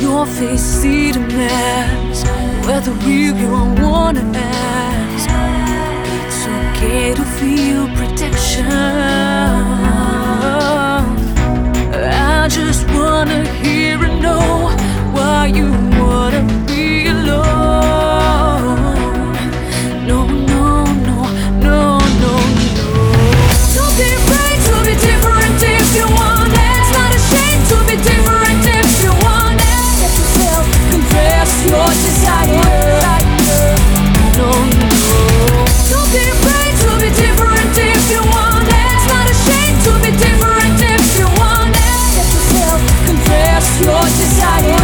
your face see the mess Whether you don't wanna It's okay to feel protection. society